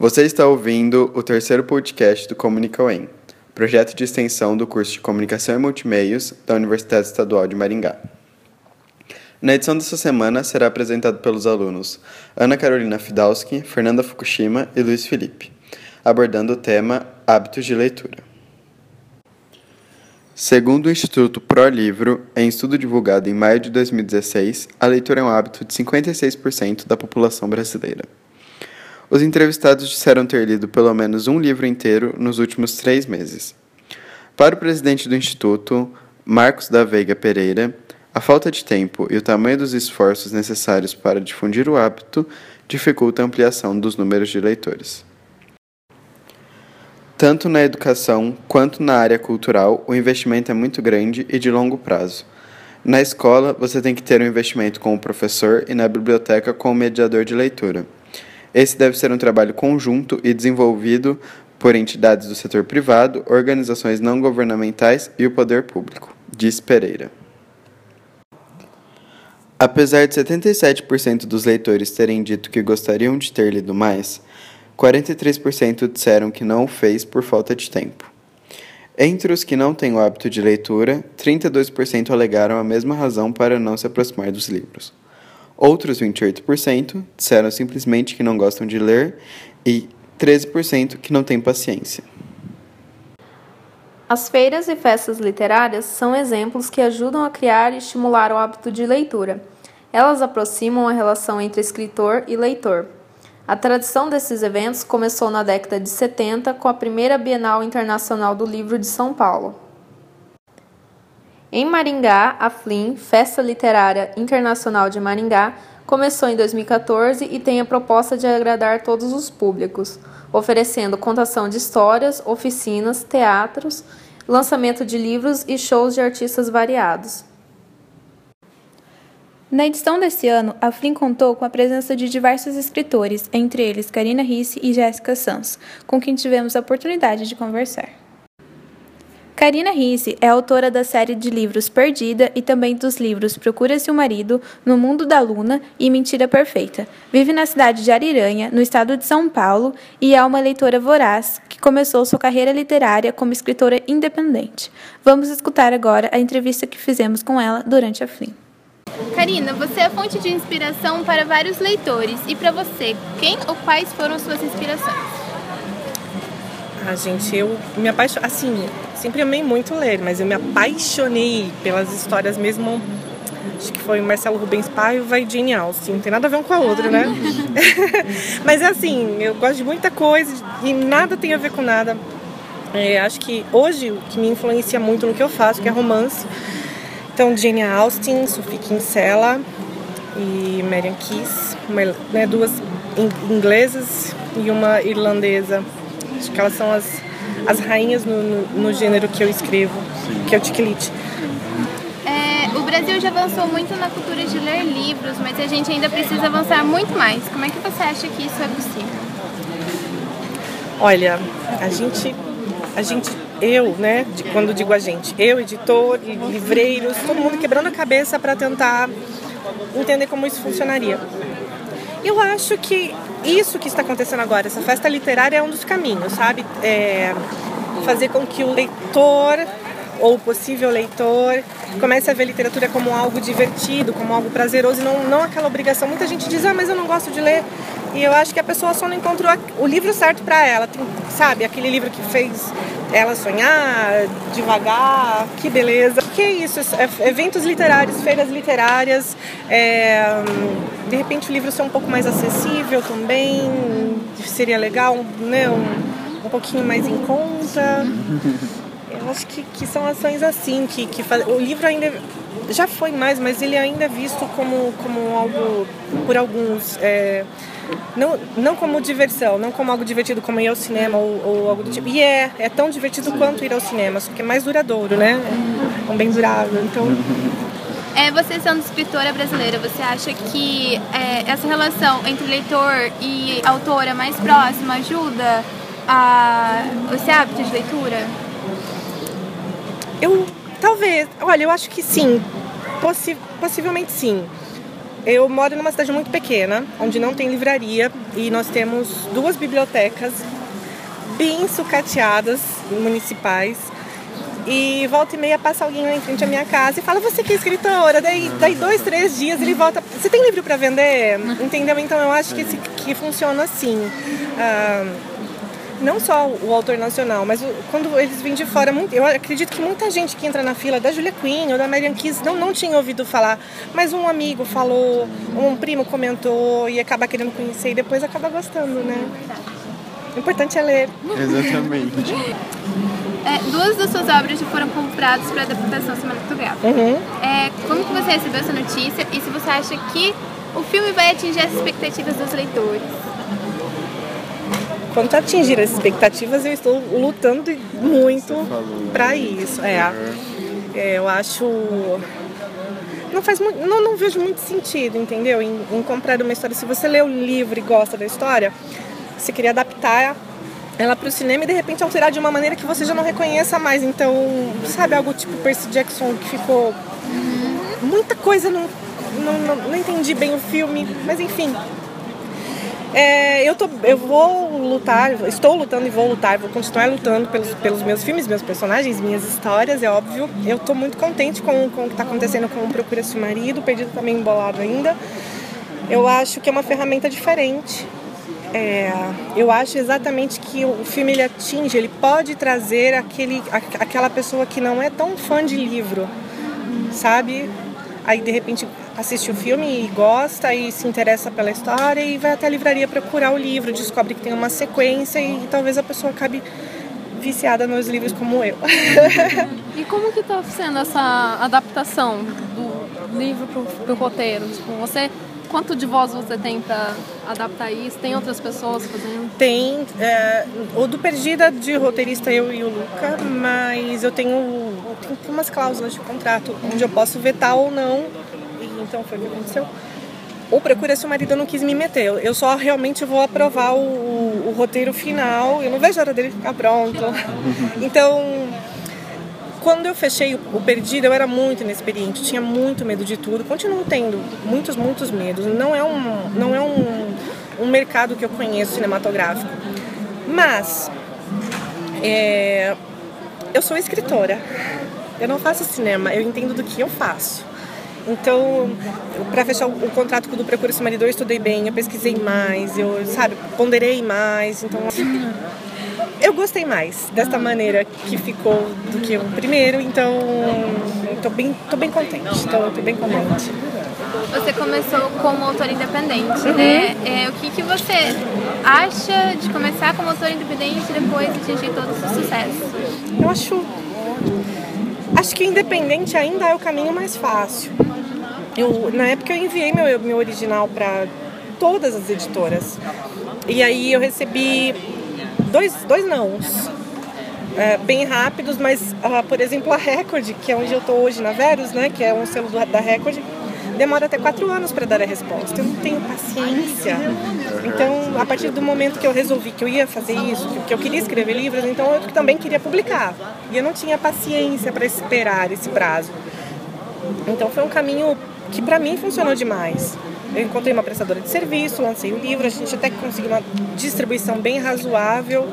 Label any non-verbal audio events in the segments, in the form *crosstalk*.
Você está ouvindo o terceiro podcast do Comunica UEM, projeto de extensão do curso de Comunicação e Multimeios da Universidade Estadual de Maringá. Na edição dessa semana será apresentado pelos alunos Ana Carolina Fidalski, Fernanda Fukushima e Luiz Felipe, abordando o tema Hábitos de Leitura. Segundo o Instituto ProLivro, em estudo divulgado em maio de 2016, a leitura é um hábito de 56% da população brasileira. Os entrevistados disseram ter lido pelo menos um livro inteiro nos últimos três meses. Para o presidente do Instituto, Marcos da Veiga Pereira, a falta de tempo e o tamanho dos esforços necessários para difundir o hábito dificulta a ampliação dos números de leitores. Tanto na educação quanto na área cultural, o investimento é muito grande e de longo prazo. Na escola, você tem que ter um investimento com o professor e na biblioteca com o mediador de leitura. Esse deve ser um trabalho conjunto e desenvolvido por entidades do setor privado, organizações não governamentais e o poder público, diz Pereira. Apesar de 77% dos leitores terem dito que gostariam de ter lido mais, 43% disseram que não o fez por falta de tempo. Entre os que não têm o hábito de leitura, 32% alegaram a mesma razão para não se aproximar dos livros. Outros 28% disseram simplesmente que não gostam de ler e 13% que não têm paciência. As feiras e festas literárias são exemplos que ajudam a criar e estimular o hábito de leitura. Elas aproximam a relação entre escritor e leitor. A tradição desses eventos começou na década de 70 com a primeira Bienal Internacional do Livro de São Paulo. Em Maringá, a FLIM, Festa Literária Internacional de Maringá, começou em 2014 e tem a proposta de agradar todos os públicos, oferecendo contação de histórias, oficinas, teatros, lançamento de livros e shows de artistas variados. Na edição desse ano, a FLIM contou com a presença de diversos escritores, entre eles Karina Risse e Jéssica Sanz, com quem tivemos a oportunidade de conversar. Karina Risse é autora da série de livros Perdida e também dos livros Procura-se o Marido, No Mundo da Luna e Mentira Perfeita. Vive na cidade de Ariranha, no estado de São Paulo, e é uma leitora voraz que começou sua carreira literária como escritora independente. Vamos escutar agora a entrevista que fizemos com ela durante a FLIM. Karina, você é fonte de inspiração para vários leitores. E para você, quem ou quais foram suas inspirações? Ah, gente, eu me apaixonei. Assim, sempre amei muito ler, mas eu me apaixonei pelas histórias mesmo. Acho que foi Marcelo Rubens Paiva e Jane Austen. Não tem nada a ver um com a outra, né? *laughs* mas é assim, eu gosto de muita coisa e nada tem a ver com nada. É, acho que hoje o que me influencia muito no que eu faço, que é romance, então, Jane Austen, Sophie Kinsella e Marian Keys, uma, né, duas inglesas e uma irlandesa. Acho que elas são as, as rainhas no, no, no gênero que eu escrevo, Sim. que é o Tiklit. É, o Brasil já avançou muito na cultura de ler livros, mas a gente ainda precisa avançar muito mais. Como é que você acha que isso é possível? Olha, a gente, a gente eu, né, de, quando digo a gente, eu, editor, livreiros, todo mundo quebrando a cabeça para tentar entender como isso funcionaria. Eu acho que isso que está acontecendo agora, essa festa literária é um dos caminhos, sabe? É fazer com que o leitor ou possível leitor comece a ver literatura como algo divertido, como algo prazeroso e não, não aquela obrigação. Muita gente diz, ah, mas eu não gosto de ler. E eu acho que a pessoa só não encontrou o livro certo para ela. Tem, sabe, aquele livro que fez ela sonhar, devagar, que beleza. O que é isso? É, eventos literários, feiras literárias, é, de repente o livro ser um pouco mais acessível também, seria legal, né? Um, um pouquinho mais em conta. *laughs* Acho que, que são ações assim, que, que faz... o livro ainda já foi mais, mas ele ainda é visto como, como algo, por alguns, é, não, não como diversão, não como algo divertido como ir ao cinema ou, ou, algo do tipo. E é, é tão divertido quanto ir ao cinema, só que é mais duradouro, né? É um bem durável, então... É, você sendo escritora brasileira, você acha que é, essa relação entre leitor e autora mais próxima ajuda a esse hábito de leitura? Eu talvez, olha, eu acho que sim, Possi possivelmente sim. Eu moro numa cidade muito pequena, onde não tem livraria, e nós temos duas bibliotecas bem sucateadas municipais. E volta e meia passa alguém lá em frente à minha casa e fala, você que é escritora. Daí, daí dois, três dias ele volta, você tem livro para vender? Entendeu? Então eu acho que, esse, que funciona assim. Não só o autor nacional, mas quando eles vêm de fora, eu acredito que muita gente que entra na fila da Julia Quinn ou da Marian Kiss não, não tinha ouvido falar, mas um amigo falou, um primo comentou e acaba querendo conhecer e depois acaba gostando, né? O importante é ler. Exatamente. É, duas das suas obras já foram compradas para adaptação cinematográfica. Uhum. É, como que você recebeu essa notícia e se você acha que o filme vai atingir as expectativas dos leitores? Quanto a atingir as expectativas, eu estou lutando muito para isso. É, é, eu acho não faz muito, não, não vejo muito sentido, entendeu? Em, em, comprar uma história. Se você lê o livro e gosta da história, você queria adaptar ela para o cinema e de repente alterar de uma maneira que você já não reconheça mais. Então, sabe, algo tipo Percy Jackson que ficou. Muita coisa, não, não, não, não entendi bem o filme, mas enfim. É, eu, tô, eu vou lutar, estou lutando e vou lutar, vou continuar lutando pelos, pelos meus filmes, meus personagens, minhas histórias, é óbvio. Eu estou muito contente com, com o que está acontecendo com o Procura-se Marido, o Perdido também tá embolado ainda. Eu acho que é uma ferramenta diferente. É, eu acho exatamente que o filme ele atinge, ele pode trazer aquele, aquela pessoa que não é tão fã de livro, sabe? Aí de repente assiste o filme e gosta e se interessa pela história e vai até a livraria procurar o livro, descobre que tem uma sequência e talvez a pessoa acabe viciada nos livros como eu. e como que está sendo essa adaptação do livro para o roteiro? Tipo, você Quanto de voz você tem para adaptar isso? Tem outras pessoas fazendo? Tem. É, o do Perdida de roteirista eu e o Luca, mas eu tenho, tenho umas cláusulas de contrato onde eu posso vetar ou não. Então foi o que aconteceu. O Procura Se o Marido não quis me meter. Eu só realmente vou aprovar o, o, o roteiro final. Eu não vejo a hora dele ficar pronto. Então quando eu fechei o Perdido, eu era muito inexperiente, tinha muito medo de tudo, continuo tendo muitos, muitos medos. Não é um, não é um, um mercado que eu conheço cinematográfico. Mas é, eu sou escritora, eu não faço cinema, eu entendo do que eu faço. Então, para fechar o contrato com o do Procura Esse Marido, eu estudei bem, eu pesquisei mais, eu, sabe, ponderei mais. Então, eu gostei mais desta maneira que ficou do que o primeiro, então estou bem, tô bem contente. Estou bem contente. Você começou como autor independente, uhum. né? É, o que, que você acha de começar como autor independente e depois atingir todo esse sucesso? Eu acho. Acho que independente ainda é o caminho mais fácil. Eu, na época eu enviei meu, meu original para todas as editoras. E aí eu recebi dois, dois nãos. É, bem rápidos, mas, uh, por exemplo, a Record, que é onde eu estou hoje na Verus, né, que é um selo da Record, demora até quatro anos para dar a resposta. Eu não tenho paciência. Então, a partir do momento que eu resolvi que eu ia fazer isso, que eu queria escrever livros, então eu também queria publicar. E eu não tinha paciência para esperar esse prazo. Então, foi um caminho que para mim funcionou demais. Eu encontrei uma prestadora de serviço, lancei o livro, a gente até conseguiu uma distribuição bem razoável,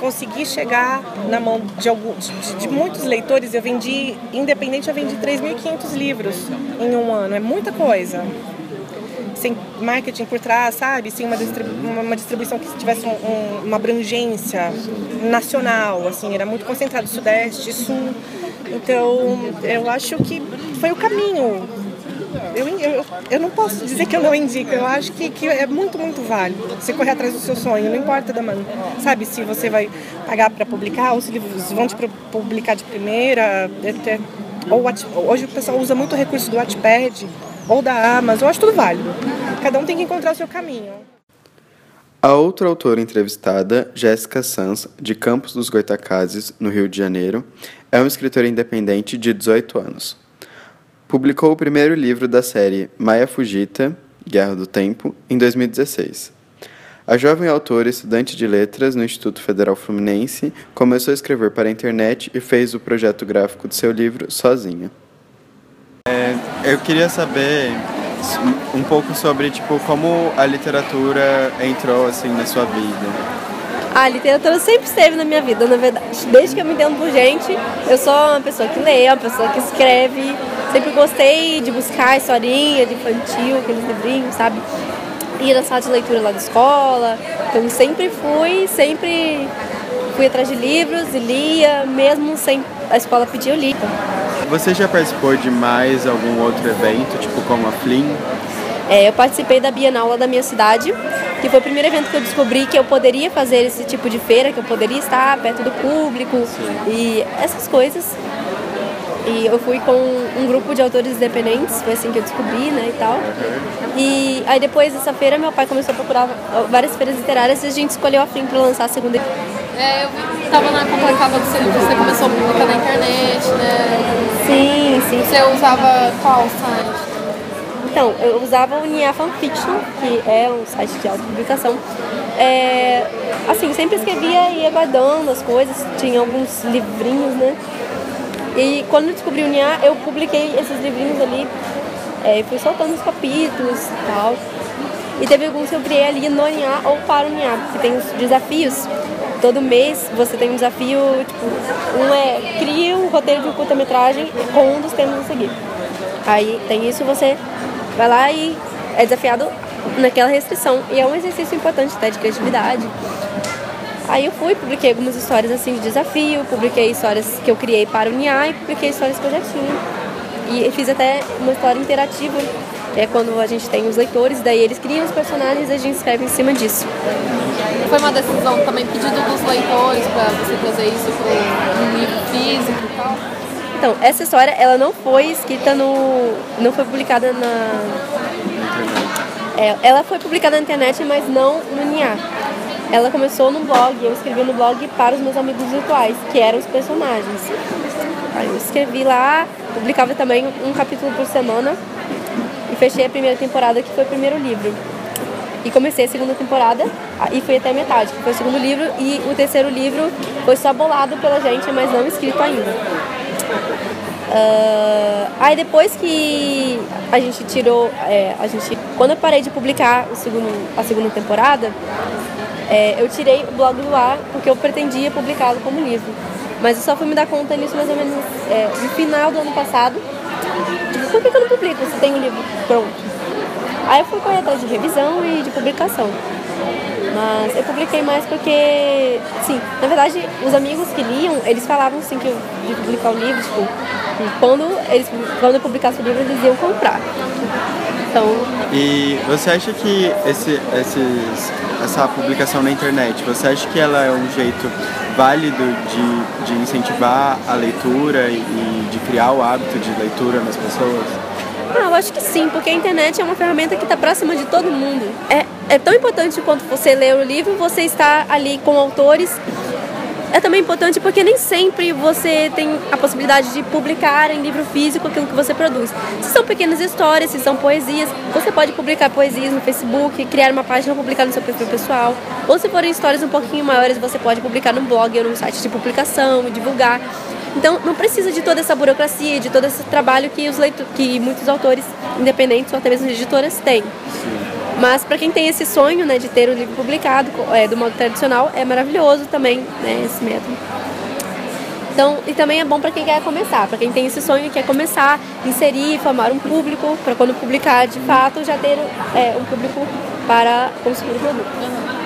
consegui chegar na mão de, alguns, de, de muitos leitores. Eu vendi, independente, eu vendi 3.500 livros em um ano, é muita coisa. Sem marketing por trás, sabe? Sem uma, distribu uma distribuição que tivesse um, um, uma abrangência nacional, assim, era muito concentrado, sudeste, sul. Então, eu acho que foi o caminho eu, eu, eu não posso dizer que eu não indico, eu acho que, que é muito, muito válido você correr atrás do seu sonho, não importa da mano. Sabe, se você vai pagar para publicar ou se eles vão te publicar de primeira. É, ou hoje o pessoal usa muito o recurso do Wattpad ou da Amazon, eu acho tudo válido. Cada um tem que encontrar o seu caminho. A outra autora entrevistada, Jéssica Sanz, de Campos dos Goitacazes, no Rio de Janeiro, é uma escritora independente de 18 anos. Publicou o primeiro livro da série Maia Fujita, Guerra do Tempo, em 2016. A jovem autora, estudante de letras no Instituto Federal Fluminense, começou a escrever para a internet e fez o projeto gráfico do seu livro sozinha. É, eu queria saber um pouco sobre tipo como a literatura entrou assim na sua vida. A literatura sempre esteve na minha vida, na verdade. Desde que eu me entendo por gente, eu sou uma pessoa que lê, uma pessoa que escreve. Sempre gostei de buscar historinha de infantil, aqueles livrinhos, sabe? Ir na sala de leitura lá da escola. Então sempre fui, sempre fui atrás de livros e lia, mesmo sem a escola pedir, eu li. Você já participou de mais algum outro evento, tipo como a Flim? É, eu participei da Bienal lá da minha cidade, que foi o primeiro evento que eu descobri que eu poderia fazer esse tipo de feira, que eu poderia estar perto do público Sim. e essas coisas. E eu fui com um grupo de autores independentes, foi assim que eu descobri, né, e tal. E aí depois dessa feira, meu pai começou a procurar várias feiras literárias e a gente escolheu a FIM para lançar a segunda. É, eu vi que estava na complicada do seu você começou a publicar na internet, né? Sim, sim. Você usava qual site? Então, eu usava o Nia Fanfiction, que é um site de autopublicação. É, assim, sempre escrevia e ia guardando as coisas, tinha alguns livrinhos, né? E quando eu descobri o Nia, eu publiquei esses livrinhos ali, é, fui soltando os capítulos e tal. E teve alguns que eu criei ali no Nia ou para o Nia, porque tem os desafios. Todo mês você tem um desafio, tipo, um é cria um roteiro de curta-metragem com um dos temas a seguir. Aí tem isso, você vai lá e é desafiado naquela restrição. E é um exercício importante até de criatividade. Aí eu fui, publiquei algumas histórias assim de desafio, publiquei histórias que eu criei para o NIA e publiquei histórias que eu já tinha. E fiz até uma história interativa, é quando a gente tem os leitores, daí eles criam os personagens e a gente escreve em cima disso. Foi uma decisão também pedido dos leitores para você trazer isso para um livro físico e tal? Então, essa história, ela não foi escrita no... não foi publicada na... É, ela foi publicada na internet, mas não no NIA. Ela começou no blog, eu escrevi no blog para os meus amigos virtuais, que eram os personagens. Aí eu escrevi lá, publicava também um capítulo por semana e fechei a primeira temporada, que foi o primeiro livro. E comecei a segunda temporada e fui até a metade, que foi o segundo livro, e o terceiro livro foi só bolado pela gente, mas não escrito ainda. Uh, aí depois que a gente tirou, é, a gente, quando eu parei de publicar o segundo, a segunda temporada, é, eu tirei o blog do ar porque eu pretendia publicá-lo como livro. Mas eu só fui me dar conta nisso mais ou menos é, no final do ano passado. Tipo, por que, que eu não publico se tem o um livro pronto? Aí eu fui correr atrás de revisão e de publicação. Mas eu publiquei mais porque, sim, na verdade, os amigos que liam, eles falavam assim que eu, de publicar o livro, tipo, quando, eles, quando eu publicasse o livro, eles iam comprar. Então... E você acha que esse, esses, essa publicação na internet, você acha que ela é um jeito válido de, de incentivar a leitura e de criar o hábito de leitura nas pessoas? Ah, eu acho que sim, porque a internet é uma ferramenta que está próxima de todo mundo. É, é tão importante quanto você ler o livro, você está ali com autores é também importante porque nem sempre você tem a possibilidade de publicar em livro físico aquilo que você produz. Se são pequenas histórias, se são poesias, você pode publicar poesias no Facebook, criar uma página publicar no seu perfil pessoal. Ou se forem histórias um pouquinho maiores, você pode publicar no blog ou no site de publicação e divulgar. Então, não precisa de toda essa burocracia, de todo esse trabalho que, os leitos, que muitos autores independentes ou até mesmo editoras têm. Mas para quem tem esse sonho né, de ter o livro publicado é, do modo tradicional, é maravilhoso também né, esse método. Então, e também é bom para quem quer começar, para quem tem esse sonho e quer começar, inserir, formar um público, para quando publicar de fato já ter é, um público para consumir o produto. Uhum.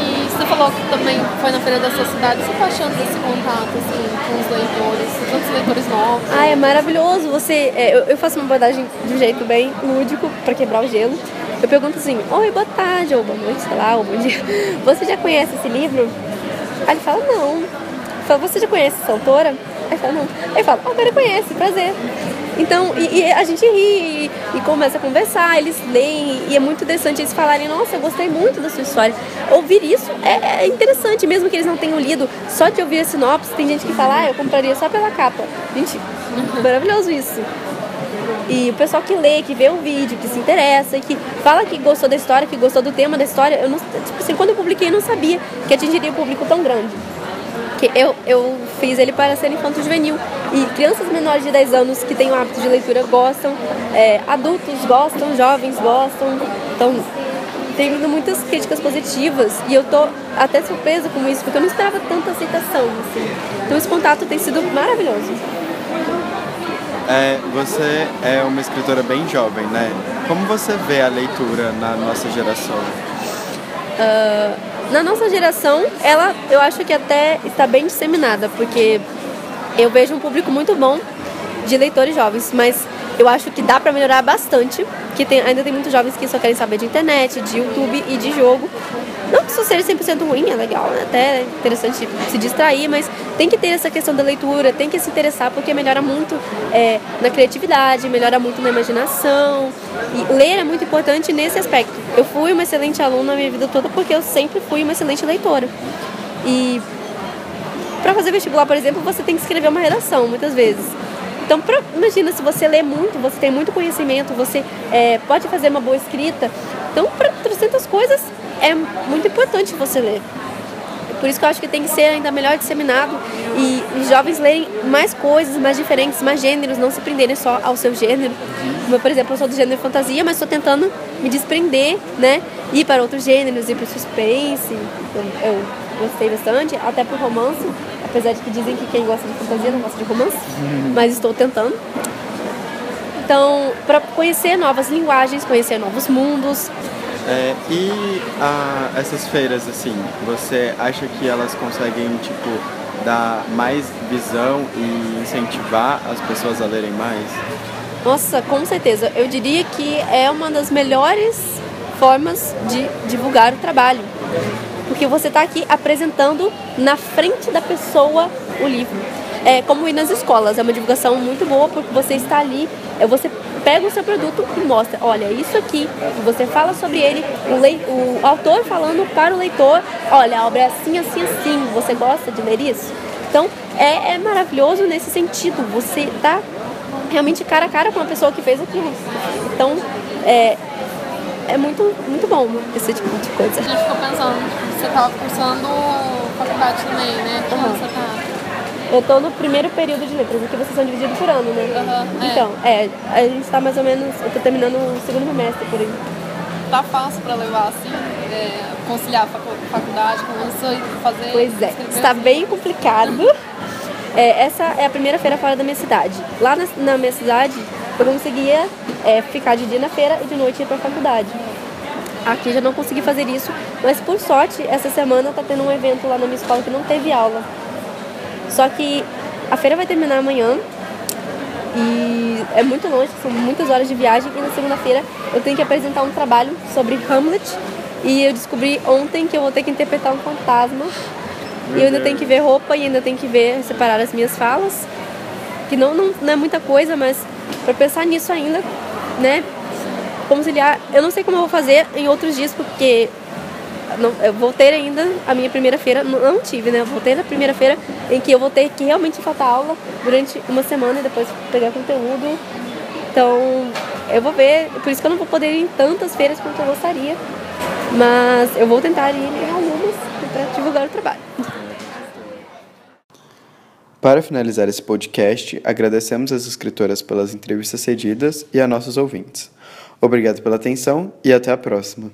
E você falou que também foi na Feira da Sua Cidade, você está achando desse contato assim, com os leitores, tantos leitores novos? Ah, é maravilhoso. Você, é, eu, eu faço uma abordagem de um jeito bem lúdico para quebrar o gelo. Eu pergunto assim, oi, boa tarde, ou boa noite, sei lá, ou bom dia. *laughs* Você já conhece esse livro? Aí ele fala, não. Eu falo, você já conhece essa autora? Aí ele fala, não. Aí eu falo, oh, agora conhece, prazer. Então, e, e, a gente ri e, e, começa a conversar, eles leem, e é muito interessante eles falarem, nossa, eu gostei muito da sua história. Ouvir isso é, é interessante, mesmo que eles não tenham lido, só de ouvir a sinopse, tem gente que fala, ah, eu compraria só pela capa. Gente, *laughs* maravilhoso isso. E o pessoal que lê, que vê o vídeo, que se interessa que fala que gostou da história, que gostou do tema da história, eu não, tipo assim, quando eu publiquei eu não sabia que atingiria um público tão grande. Que eu, eu fiz ele para ser infanto juvenil. E crianças menores de 10 anos que têm o hábito de leitura gostam, é, adultos gostam, jovens gostam. Então, tem muitas críticas positivas e eu tô até surpresa com isso, porque eu não esperava tanta aceitação. Assim. Então, esse contato tem sido maravilhoso. É, você é uma escritora bem jovem, né? Como você vê a leitura na nossa geração? Uh, na nossa geração, ela eu acho que até está bem disseminada, porque eu vejo um público muito bom de leitores jovens, mas eu acho que dá para melhorar bastante, que tem, ainda tem muitos jovens que só querem saber de internet, de YouTube e de jogo. Não que isso seja 100% ruim, é legal, né? até é interessante se distrair, mas tem que ter essa questão da leitura, tem que se interessar, porque melhora muito é, na criatividade, melhora muito na imaginação. E ler é muito importante nesse aspecto. Eu fui uma excelente aluna na minha vida toda porque eu sempre fui uma excelente leitora. E para fazer vestibular, por exemplo, você tem que escrever uma redação, muitas vezes. Então, pra, imagina se você lê muito, você tem muito conhecimento, você é, pode fazer uma boa escrita. Então, para 300 coisas, é muito importante você ler. Por isso que eu acho que tem que ser ainda melhor disseminado e os jovens lerem mais coisas, mais diferentes, mais gêneros, não se prenderem só ao seu gênero. Como, por exemplo, eu sou do gênero fantasia, mas estou tentando me desprender, né? Ir para outros gêneros, ir para o suspense. Eu, eu gostei bastante, até para o romance, apesar de que dizem que quem gosta de fantasia não gosta de romance, mas estou tentando. Então, para conhecer novas linguagens, conhecer novos mundos, é, e a, essas feiras, assim, você acha que elas conseguem, tipo, dar mais visão e incentivar as pessoas a lerem mais? Nossa, com certeza. Eu diria que é uma das melhores formas de divulgar o trabalho. Porque você está aqui apresentando na frente da pessoa o livro. É como ir nas escolas, é uma divulgação muito boa porque você está ali, é você pega o seu produto e mostra, olha, isso aqui, você fala sobre ele, o, lei, o autor falando para o leitor, olha, a obra é assim, assim, assim, você gosta de ler isso? Então, é, é maravilhoso nesse sentido, você está realmente cara a cara com a pessoa que fez aquilo. Então, é, é muito, muito bom esse tipo de coisa. A gente ficou pensando, você estava cursando faculdade também, né? Como uhum. você tá? Eu tô no primeiro período de letras, aqui vocês são divididos por ano, né? Uhum, então, é. a gente tá mais ou menos. Eu tô terminando o segundo semestre por aí. Tá fácil pra levar assim? É, conciliar faculdade com isso e fazer. Pois é, está bem complicado. É, essa é a primeira feira fora da minha cidade. Lá na, na minha cidade, eu conseguia é, ficar de dia na feira e de noite ir pra faculdade. Aqui já não consegui fazer isso, mas por sorte, essa semana tá tendo um evento lá na minha escola que não teve aula. Só que a feira vai terminar amanhã e é muito longe, são muitas horas de viagem e na segunda-feira eu tenho que apresentar um trabalho sobre Hamlet e eu descobri ontem que eu vou ter que interpretar um fantasma e eu ainda tenho que ver roupa e ainda tenho que ver separar as minhas falas que não, não, não é muita coisa, mas para pensar nisso ainda, né? Conciliar, eu não sei como eu vou fazer em outros dias porque não, eu vou ter ainda a minha primeira feira, não tive, né? Eu vou ter a primeira feira em que eu vou ter que realmente faltar aula durante uma semana e depois pegar conteúdo. Então, eu vou ver, por isso que eu não vou poder ir em tantas feiras quanto eu gostaria. Mas eu vou tentar ir em algumas para divulgar o trabalho. Para finalizar esse podcast, agradecemos às escritoras pelas entrevistas cedidas e a nossos ouvintes. Obrigado pela atenção e até a próxima.